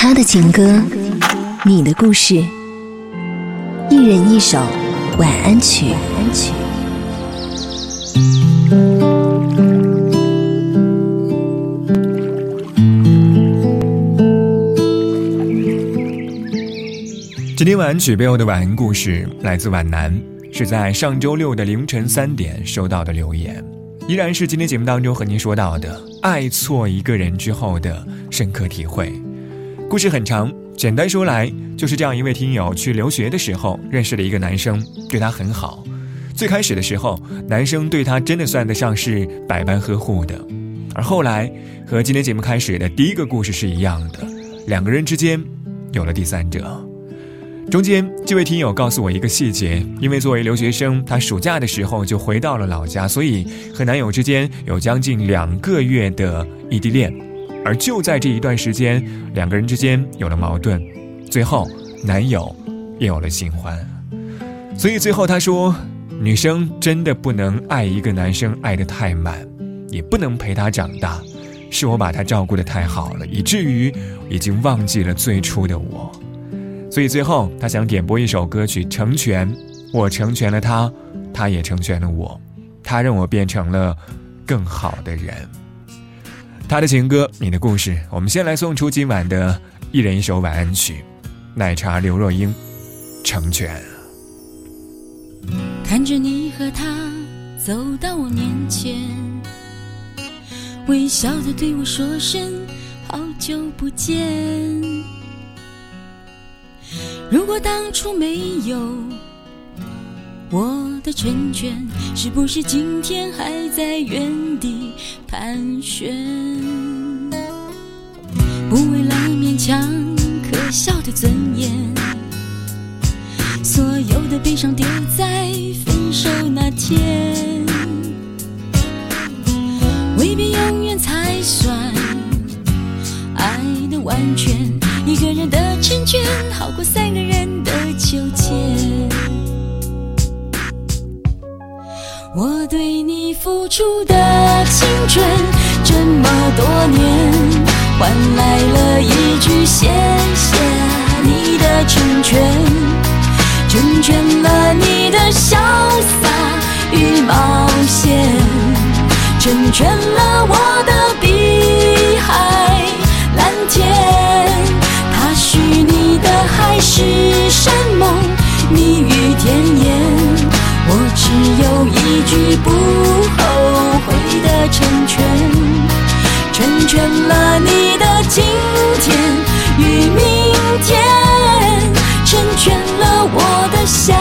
他的情歌，你的故事，一人一首晚安曲。今天晚安曲背后的晚安故事来自皖南，是在上周六的凌晨三点收到的留言，依然是今天节目当中和您说到的爱错一个人之后的深刻体会。故事很长，简单说来就是这样一位听友去留学的时候认识了一个男生，对他很好。最开始的时候，男生对他真的算得上是百般呵护的，而后来和今天节目开始的第一个故事是一样的，两个人之间有了第三者。中间，这位听友告诉我一个细节：因为作为留学生，他暑假的时候就回到了老家，所以和男友之间有将近两个月的异地恋。而就在这一段时间，两个人之间有了矛盾，最后男友也有了新欢。所以最后他说，女生真的不能爱一个男生爱得太满，也不能陪他长大，是我把他照顾得太好了，以至于已经忘记了最初的我。所以最后，他想点播一首歌曲，成全我，成全了他，他也成全了我，他让我变成了更好的人。他的情歌，你的故事，我们先来送出今晚的一人一首晚安曲，奶茶刘若英，成全。看着你和他走到我面前，微笑的对我说声好久不见。如果当初没有我的成全，是不是今天还在原地盘旋？不为了勉强可笑的尊严，所有的悲伤丢在分手那天，未必永远才算爱的完全。一个人的成全，好过三个付出的青春这么多年，换来了一句谢谢你的成全，成全了你的潇洒与冒险，成全了我的碧海蓝天。他许你的海誓山盟，蜜语甜言，我只有一句不后悔的成全，成全了你的今天与明天，成全了我的下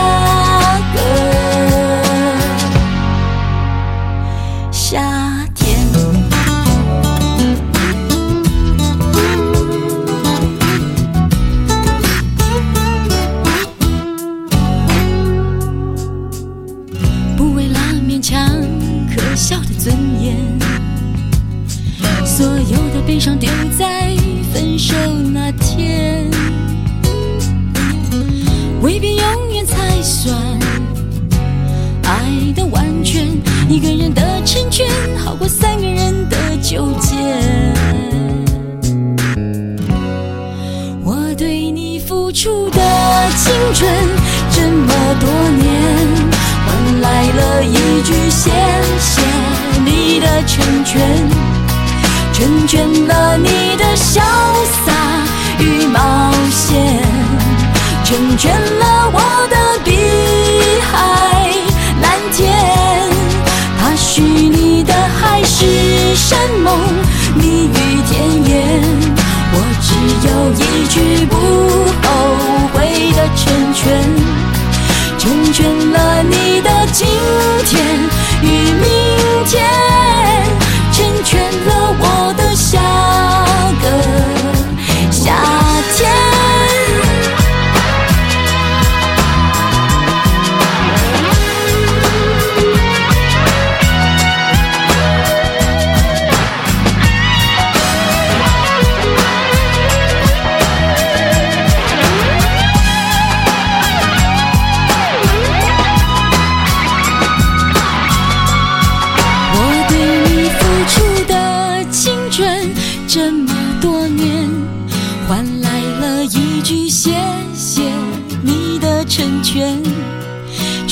春这么多年，换来了一句谢谢你的成全。成全了你的潇洒与冒险，成全了我的碧海蓝天。他许你的海誓山盟，蜜语甜言，我只有一句不成全，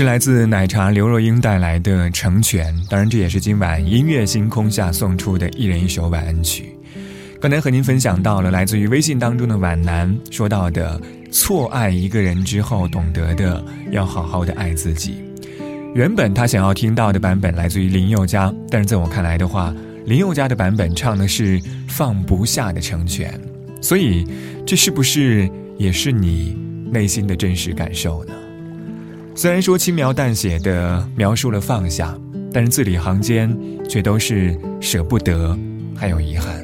是来自奶茶刘若英带来的《成全》，当然这也是今晚音乐星空下送出的一人一首晚安曲。刚才和您分享到了来自于微信当中的皖南说到的，错爱一个人之后懂得的要好好的爱自己。原本他想要听到的版本来自于林宥嘉，但是在我看来的话，林宥嘉的版本唱的是放不下的成全，所以这是不是也是你内心的真实感受呢？虽然说轻描淡写的描述了放下，但是字里行间却都是舍不得，还有遗憾。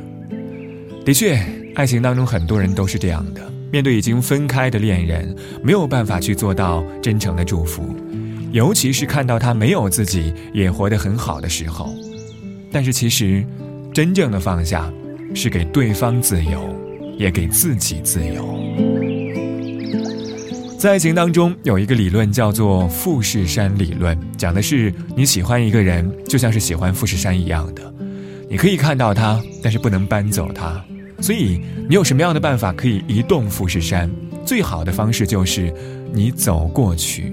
的确，爱情当中很多人都是这样的，面对已经分开的恋人，没有办法去做到真诚的祝福，尤其是看到他没有自己也活得很好的时候。但是其实，真正的放下，是给对方自由，也给自己自由。在爱情当中，有一个理论叫做富士山理论，讲的是你喜欢一个人，就像是喜欢富士山一样的，你可以看到他，但是不能搬走他。所以，你有什么样的办法可以移动富士山？最好的方式就是你走过去。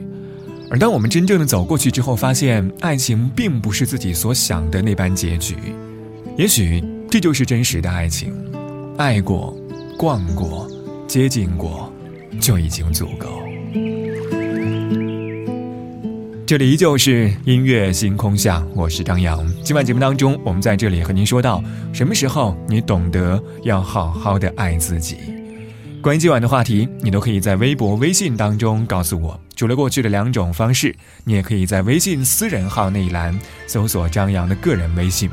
而当我们真正的走过去之后，发现爱情并不是自己所想的那般结局，也许这就是真实的爱情。爱过，逛过，接近过。就已经足够。这里依旧是音乐星空下，我是张扬。今晚节目当中，我们在这里和您说到，什么时候你懂得要好好的爱自己？关于今晚的话题，你都可以在微博、微信当中告诉我。除了过去的两种方式，你也可以在微信私人号那一栏搜索张扬的个人微信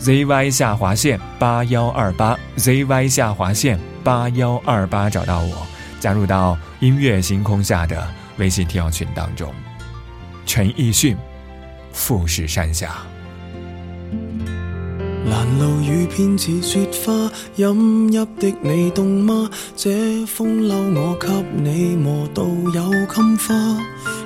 ，zy 下划线八幺二八，zy 下划线八幺二八，找到我。加入到音乐星空下的微信听友群当中。陈奕迅，富士山下。拦路雨偏似雪花，饮泣的你冻吗？这风褸我给你磨到有襟花，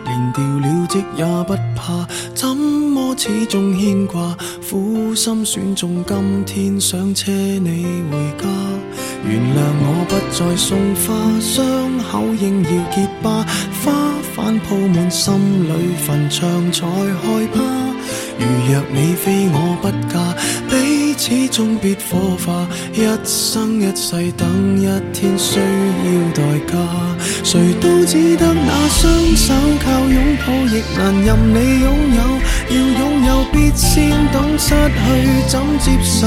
连掉了职也不怕，怎么始终牵挂？苦心选中今天想车你回家。原谅我不再送花，伤口应要结，满心里坟场才害怕。如若你非我不嫁，彼此终必火化，一生一世等一天需要代价。谁都只得那双手靠拥抱，亦难任你拥有。要拥有，必先懂失去怎接受。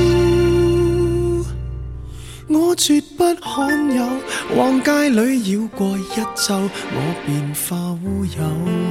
绝不罕有，往街里绕过一周，我便化乌有。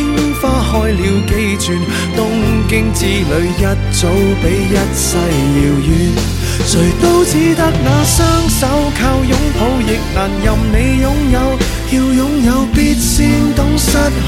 开了几转，东京之旅一早比一世遥远。谁都只得那双手靠拥抱，亦难任你拥有。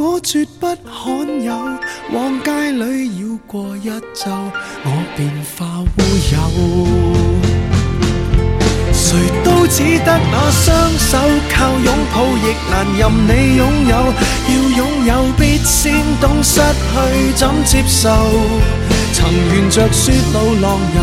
我绝不罕有，往街里绕过一周，我便化乌有。谁都只得那双手靠拥抱，亦难任你拥有。要拥有，必先懂失去怎接受。曾沿着雪路浪游，